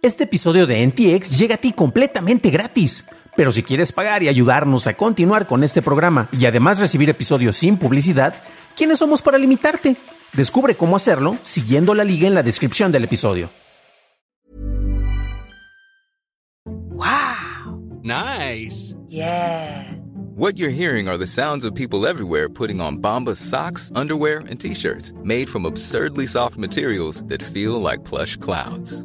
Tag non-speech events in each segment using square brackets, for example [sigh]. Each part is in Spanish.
Este episodio de NTX llega a ti completamente gratis. Pero si quieres pagar y ayudarnos a continuar con este programa y además recibir episodios sin publicidad, ¿quiénes somos para limitarte? Descubre cómo hacerlo siguiendo la liga en la descripción del episodio. Wow. Nice. Yeah. What you're hearing are the sounds of people everywhere putting on Bombas socks, underwear, and t-shirts made from absurdly soft materials that feel like plush clouds.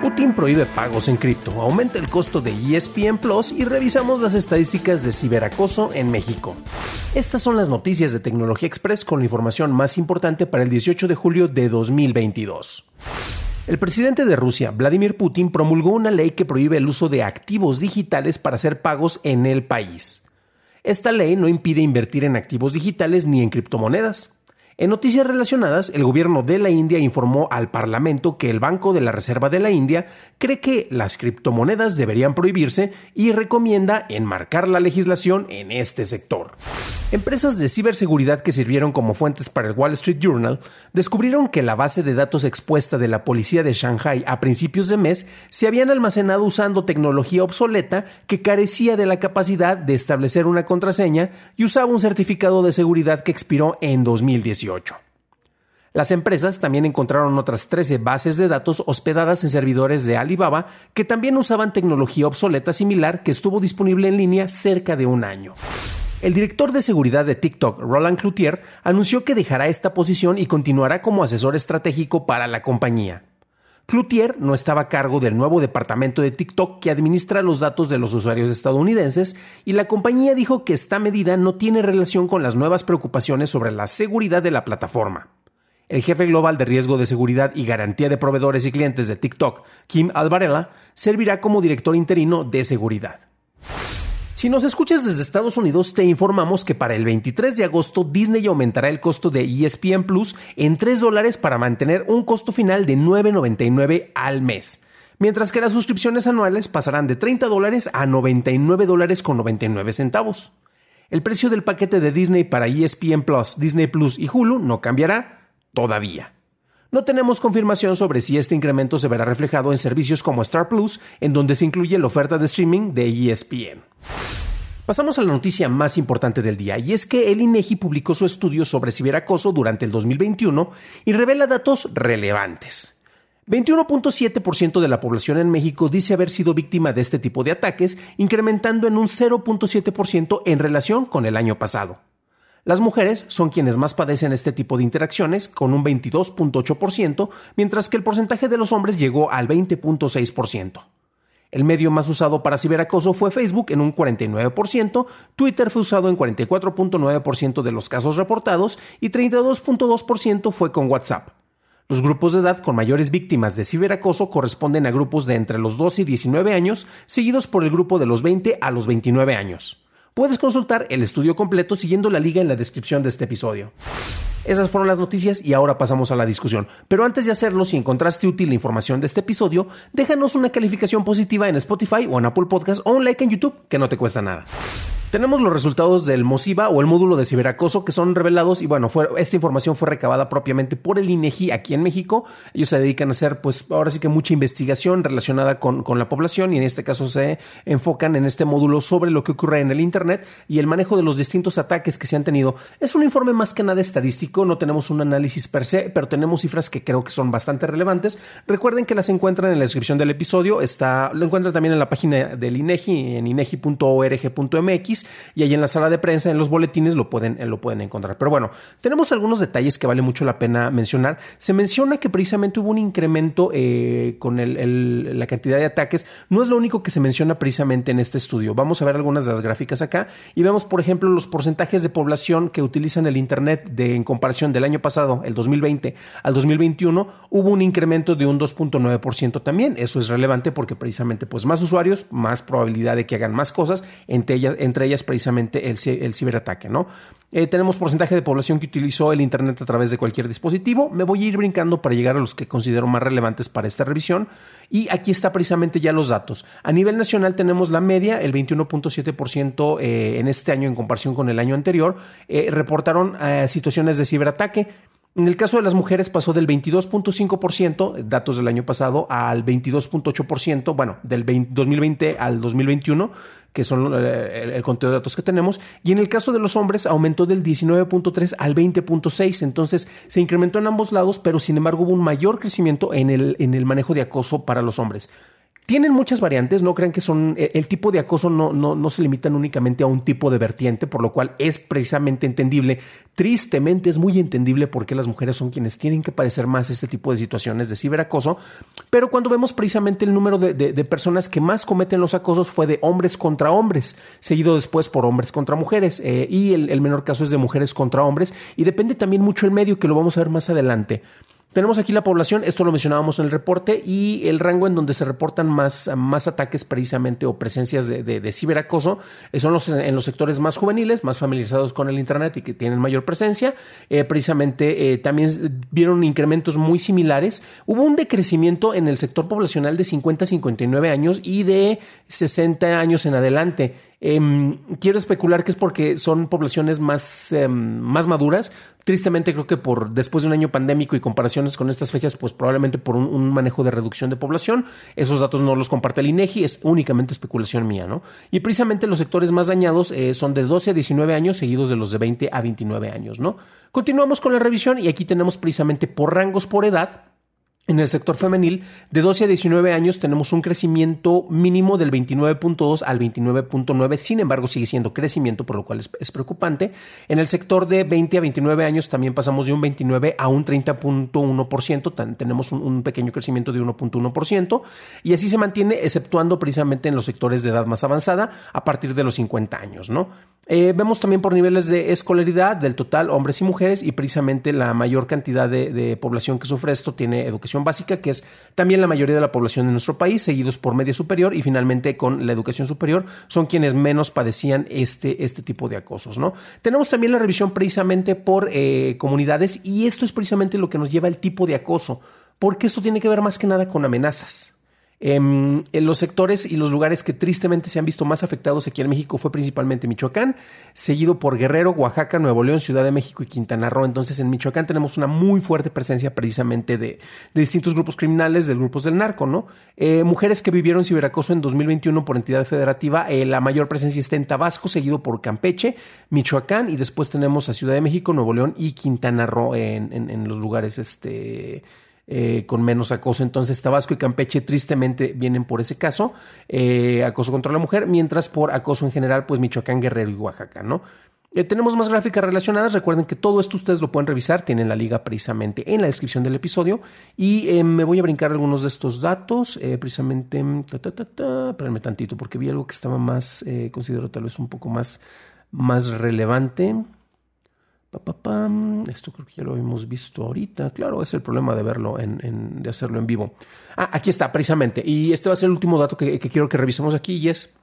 Putin prohíbe pagos en cripto, aumenta el costo de ESPN Plus y revisamos las estadísticas de ciberacoso en México. Estas son las noticias de Tecnología Express con la información más importante para el 18 de julio de 2022. El presidente de Rusia, Vladimir Putin, promulgó una ley que prohíbe el uso de activos digitales para hacer pagos en el país. Esta ley no impide invertir en activos digitales ni en criptomonedas. En noticias relacionadas, el gobierno de la India informó al Parlamento que el Banco de la Reserva de la India cree que las criptomonedas deberían prohibirse y recomienda enmarcar la legislación en este sector. Empresas de ciberseguridad que sirvieron como fuentes para el Wall Street Journal descubrieron que la base de datos expuesta de la policía de Shanghai a principios de mes se habían almacenado usando tecnología obsoleta que carecía de la capacidad de establecer una contraseña y usaba un certificado de seguridad que expiró en 2018. Las empresas también encontraron otras 13 bases de datos hospedadas en servidores de Alibaba que también usaban tecnología obsoleta similar que estuvo disponible en línea cerca de un año. El director de seguridad de TikTok, Roland Cloutier, anunció que dejará esta posición y continuará como asesor estratégico para la compañía. Cloutier no estaba a cargo del nuevo departamento de TikTok que administra los datos de los usuarios estadounidenses y la compañía dijo que esta medida no tiene relación con las nuevas preocupaciones sobre la seguridad de la plataforma. El jefe global de riesgo de seguridad y garantía de proveedores y clientes de TikTok, Kim Alvarela, servirá como director interino de seguridad. Si nos escuchas desde Estados Unidos, te informamos que para el 23 de agosto Disney aumentará el costo de ESPN Plus en 3 dólares para mantener un costo final de 9.99 al mes, mientras que las suscripciones anuales pasarán de 30 dólares a 99 dólares con 99 centavos. El precio del paquete de Disney para ESPN Plus, Disney Plus y Hulu no cambiará todavía. No tenemos confirmación sobre si este incremento se verá reflejado en servicios como Star Plus, en donde se incluye la oferta de streaming de ESPN. Pasamos a la noticia más importante del día, y es que el INEGI publicó su estudio sobre ciberacoso durante el 2021 y revela datos relevantes. 21.7% de la población en México dice haber sido víctima de este tipo de ataques, incrementando en un 0.7% en relación con el año pasado. Las mujeres son quienes más padecen este tipo de interacciones, con un 22.8%, mientras que el porcentaje de los hombres llegó al 20.6%. El medio más usado para ciberacoso fue Facebook en un 49%, Twitter fue usado en 44.9% de los casos reportados y 32.2% fue con WhatsApp. Los grupos de edad con mayores víctimas de ciberacoso corresponden a grupos de entre los 12 y 19 años, seguidos por el grupo de los 20 a los 29 años. Puedes consultar el estudio completo siguiendo la liga en la descripción de este episodio. Esas fueron las noticias y ahora pasamos a la discusión. Pero antes de hacerlo, si encontraste útil la información de este episodio, déjanos una calificación positiva en Spotify o en Apple Podcast o un like en YouTube, que no te cuesta nada. Tenemos los resultados del MOSIVA o el módulo de ciberacoso que son revelados y bueno, fue, esta información fue recabada propiamente por el INEGI aquí en México. Ellos se dedican a hacer pues ahora sí que mucha investigación relacionada con, con la población y en este caso se enfocan en este módulo sobre lo que ocurre en el Internet y el manejo de los distintos ataques que se han tenido. Es un informe más que nada estadístico, no tenemos un análisis per se, pero tenemos cifras que creo que son bastante relevantes. Recuerden que las encuentran en la descripción del episodio, está, lo encuentran también en la página del INEGI en inegi.org.mx y ahí en la sala de prensa, en los boletines, lo pueden, lo pueden encontrar. Pero bueno, tenemos algunos detalles que vale mucho la pena mencionar. Se menciona que precisamente hubo un incremento eh, con la cantidad de ataques. No es lo único que se menciona precisamente en este estudio. Vamos a ver algunas de las gráficas acá y vemos, por ejemplo, los porcentajes de población que utilizan el Internet en comparación del año pasado, el 2020, al 2021, hubo un incremento de un 2.9% también. Eso es relevante porque precisamente pues más usuarios, más probabilidad de que hagan más cosas, entre ellas, entre ellas precisamente el, ciberataque, ¿no? Eh, tenemos porcentaje de población que utilizó el Internet a través de cualquier dispositivo. Me voy a ir brincando para llegar a los que considero más relevantes para esta revisión. Y aquí está precisamente ya los datos. A nivel nacional tenemos la media, el 21.7% eh, en este año en comparación con el año anterior, eh, reportaron situaciones de ciberataque. En el caso de las mujeres pasó del 22.5%, datos del año pasado, al 22.8%, bueno, del 2020 al 2021, que son eh, el, conteo de datos que tenemos, y en el caso de los hombres aumentó del 19.3 al 20.6, entonces se incrementó en ambos lados, pero sin embargo hubo un mayor crecimiento en el, en el manejo de acoso para los hombres. Tienen muchas variantes, no crean que son eh, el tipo de acoso no, no, no, se limitan únicamente a un tipo de vertiente, por lo cual es precisamente entendible. Tristemente es muy entendible porque las mujeres son quienes tienen que padecer más este tipo de situaciones de ciberacoso, pero cuando vemos precisamente el número de, de, personas que más cometen los acosos fue de hombres contra hombres, seguido después por hombres contra mujeres, eh, y el, el menor caso es de mujeres contra hombres, y depende también mucho el medio, que lo vamos a ver más adelante. Tenemos aquí la población, esto lo mencionábamos en el reporte, y el rango en donde se reportan más, más ataques precisamente o presencias de, ciberacoso eh, son los, en los sectores más juveniles, más familiarizados con el Internet y que tienen mayor presencia. Eh, precisamente eh, también vieron incrementos muy similares. Hubo un decrecimiento en el sector poblacional de 50 a 59 años y de 60 años en adelante. Em, quiero especular que es porque son poblaciones más, em, más maduras. Tristemente creo que por después de un año pandémico y comparaciones con estas fechas, pues probablemente por un, manejo de reducción de población. Esos datos no los comparte el INEGI, es únicamente especulación mía, ¿no? Y precisamente los sectores más dañados eh, son de 12 a 19 años, seguidos de los de 20 a 29 años, ¿no? Continuamos con la revisión y aquí tenemos precisamente por rangos por edad en el sector femenil, de 12 a 19 años tenemos un crecimiento mínimo del 29.2 al 29.9, sin embargo sigue siendo crecimiento, por lo cual es, preocupante. En el sector de 20 a 29 años también pasamos de un 29 a un 30.1%, tenemos un, pequeño crecimiento de 1.1%, y así se mantiene, exceptuando precisamente en los sectores de edad más avanzada, a partir de los 50 años, ¿no? Eh, vemos también por niveles de escolaridad del total hombres y mujeres, y precisamente la mayor cantidad de población que sufre esto tiene básica, que es también la mayoría de la población de nuestro país, seguidos por media superior y finalmente con la educación superior, son quienes menos padecían este, este tipo de acosos. ¿no? Tenemos también la revisión precisamente por eh, comunidades y esto es precisamente lo que nos lleva al tipo de acoso, porque esto tiene que ver más que nada con amenazas. Em, en los sectores y los lugares que tristemente se han visto más afectados aquí en México fue principalmente Michoacán, seguido por Guerrero, Oaxaca, Nuevo León, Ciudad de México y Quintana Roo. Entonces en Michoacán tenemos una muy fuerte presencia precisamente de, distintos grupos criminales, de grupos del narco, ¿no? Eh, mujeres que vivieron ciberacoso en 2021 por entidad federativa, eh, la mayor presencia está en Tabasco, seguido por Campeche, Michoacán y después tenemos a Ciudad de México, Nuevo León y Quintana Roo en, en los lugares este eh, con menos acoso. Entonces Tabasco y Campeche tristemente vienen por ese caso, eh, acoso contra la mujer, mientras por acoso en general, pues Michoacán, Guerrero y Oaxaca, ¿no? Eh, tenemos más gráficas relacionadas. Recuerden que todo esto ustedes lo pueden revisar. Tienen la liga precisamente en la descripción del episodio. Y me voy a brincar algunos de estos datos. precisamente, espérenme tantito porque vi algo que estaba más, considero tal vez un poco más, más relevante. Esto creo que ya lo hemos visto ahorita. Claro, es el problema de verlo, en, de hacerlo en vivo. Ah, aquí está, precisamente. Y este va a ser el último dato que, que quiero que revisemos aquí y es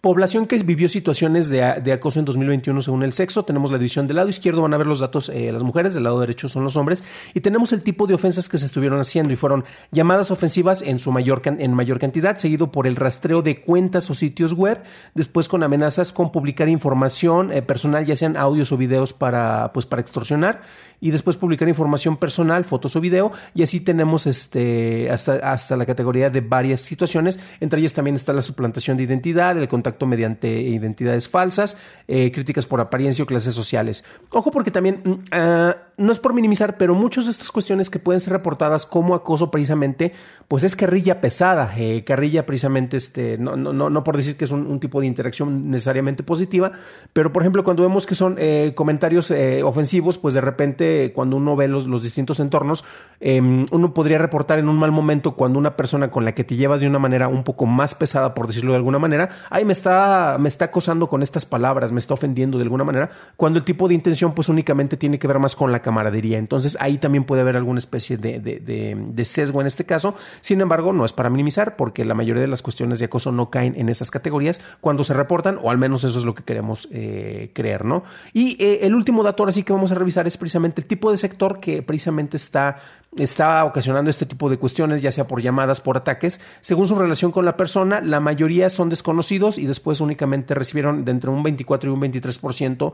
Población que vivió situaciones de, acoso en 2021 según el sexo. Tenemos la división del lado izquierdo, van a ver los datos eh, las mujeres, del lado derecho son los hombres. Y tenemos el tipo de ofensas que se estuvieron haciendo y fueron llamadas ofensivas en su mayor, en mayor cantidad, seguido por el rastreo de cuentas o sitios web, después con amenazas con publicar información eh, personal, ya sean audios o videos para, pues, para extorsionar, y después publicar información personal, fotos o video. Y así tenemos este, hasta, hasta la categoría de varias situaciones. Entre ellas también está la suplantación de identidad, el contacto mediante identidades falsas, eh, críticas por apariencia o clases sociales. Ojo porque también mm, ah, no es por minimizar, pero muchas de estas cuestiones que pueden ser reportadas como acoso precisamente, pues es carrilla pesada, eh, carrilla precisamente, este, no, no, no, por decir que es un, tipo de interacción necesariamente positiva, pero por ejemplo cuando vemos que son eh, comentarios eh, ofensivos, pues de repente cuando uno ve los, los distintos entornos, em, uno podría reportar en un mal momento cuando una persona con la que te llevas de una manera un poco más pesada, por decirlo de alguna manera, ay, me está, me está acosando con estas palabras, me está ofendiendo de alguna manera, cuando el tipo de intención pues únicamente tiene que ver más con la camaradería. Entonces ahí también puede haber alguna especie de, sesgo en este caso. Sin embargo, no es para minimizar porque la mayoría de las cuestiones de acoso no caen en esas categorías cuando se reportan o al menos eso es lo que queremos eh, creer, ¿no? Y eh, el último dato ahora sí que vamos a revisar es precisamente el tipo de sector que precisamente está está ocasionando este tipo de cuestiones, ya sea por llamadas, por ataques. Según su relación con la persona, la mayoría son desconocidos y después únicamente recibieron de entre un 24 y un 23%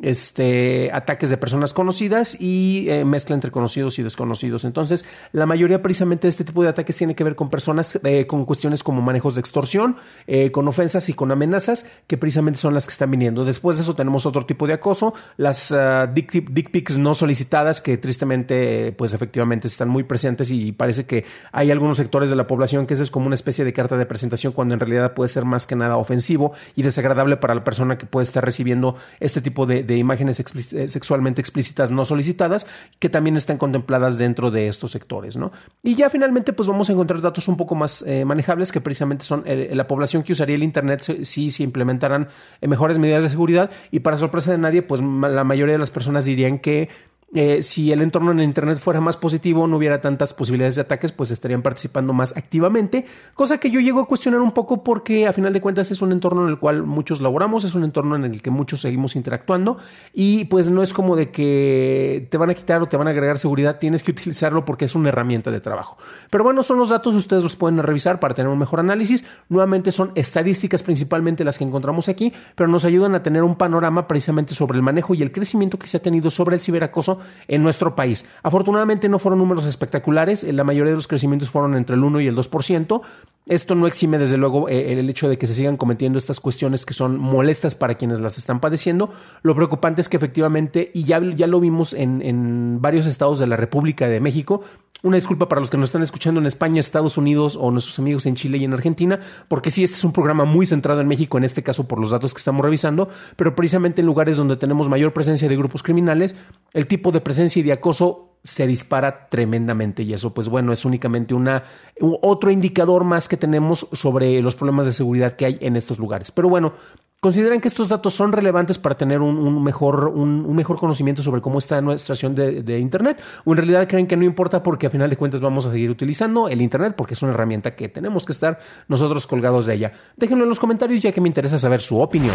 este, ataques de personas conocidas y eh, mezcla entre conocidos y desconocidos. Entonces, la mayoría precisamente de este tipo de ataques tiene que ver con personas eh, con cuestiones como manejos de extorsión, eh, con ofensas y con amenazas, que precisamente son las que están viniendo. Después de eso tenemos otro tipo de acoso, las uh, dick, pics no solicitadas, que tristemente, pues efectivamente están muy presentes y parece que hay algunos sectores de la población que eso es como una especie de carta de presentación cuando en realidad puede ser más que nada ofensivo y desagradable para la persona que puede estar recibiendo este tipo de de imágenes eh, sexualmente explícitas no solicitadas que también están contempladas dentro de estos sectores, ¿no? Y ya finalmente pues vamos a encontrar datos un poco más eh, manejables que precisamente son eh, la población que usaría el Internet si se implementaran mejores medidas de seguridad y para sorpresa de nadie pues la mayoría de las personas dirían que eh, si el entorno en el Internet fuera más positivo, no hubiera tantas posibilidades de ataques, pues estarían participando más activamente, cosa que yo llego a cuestionar un poco porque a final de cuentas es un entorno en el cual muchos laboramos, es un entorno en el que muchos seguimos interactuando y pues no es como de que te van a quitar o te van a agregar seguridad, tienes que [laughs] utilizarlo porque es una herramienta de trabajo. Pero bueno, son los datos, ustedes los pueden revisar para tener un mejor análisis. Nuevamente son estadísticas principalmente las que encontramos aquí, pero nos ayudan a tener un panorama precisamente sobre el manejo y el crecimiento que se ha tenido sobre el ciberacoso en nuestro país. Afortunadamente no fueron números espectaculares, la mayoría de los crecimientos fueron entre el 1 y el 2%. Esto no exime desde luego eh, el hecho de que se sigan cometiendo estas cuestiones que son molestas para quienes las están padeciendo. Lo preocupante es que efectivamente, y ya, ya lo vimos en, en varios estados de la República de México, una disculpa para los que nos están escuchando en España, Estados Unidos o nuestros amigos en Chile y en Argentina, porque sí, este es un programa muy centrado en México, en este caso por los datos que estamos revisando, pero precisamente en lugares donde tenemos mayor presencia de grupos criminales, el tipo de presencia y de acoso se dispara tremendamente y eso pues bueno es únicamente una otro indicador más que tenemos sobre los problemas de seguridad que hay en estos lugares pero bueno ¿Consideran que estos datos son relevantes para tener un, mejor, un, mejor conocimiento sobre cómo está nuestra situación de, Internet? ¿O en realidad creen que no importa porque a final de cuentas vamos a seguir utilizando el Internet porque es una herramienta que tenemos que estar nosotros colgados de ella? Déjenlo en los comentarios ya que me interesa saber su opinión.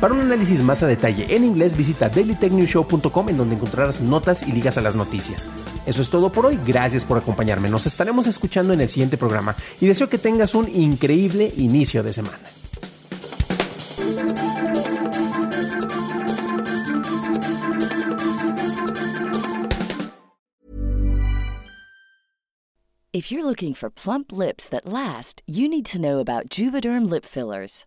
Para un análisis más a detalle en inglés visita dailytechnewshow.com en donde encontrarás notas y ligas a las noticias. Eso es todo por hoy, gracias por acompañarme, nos estaremos escuchando en el siguiente programa y deseo que tengas un increíble inicio de semana. If you're looking for plump lips that last, you need to know about Juvederm lip fillers.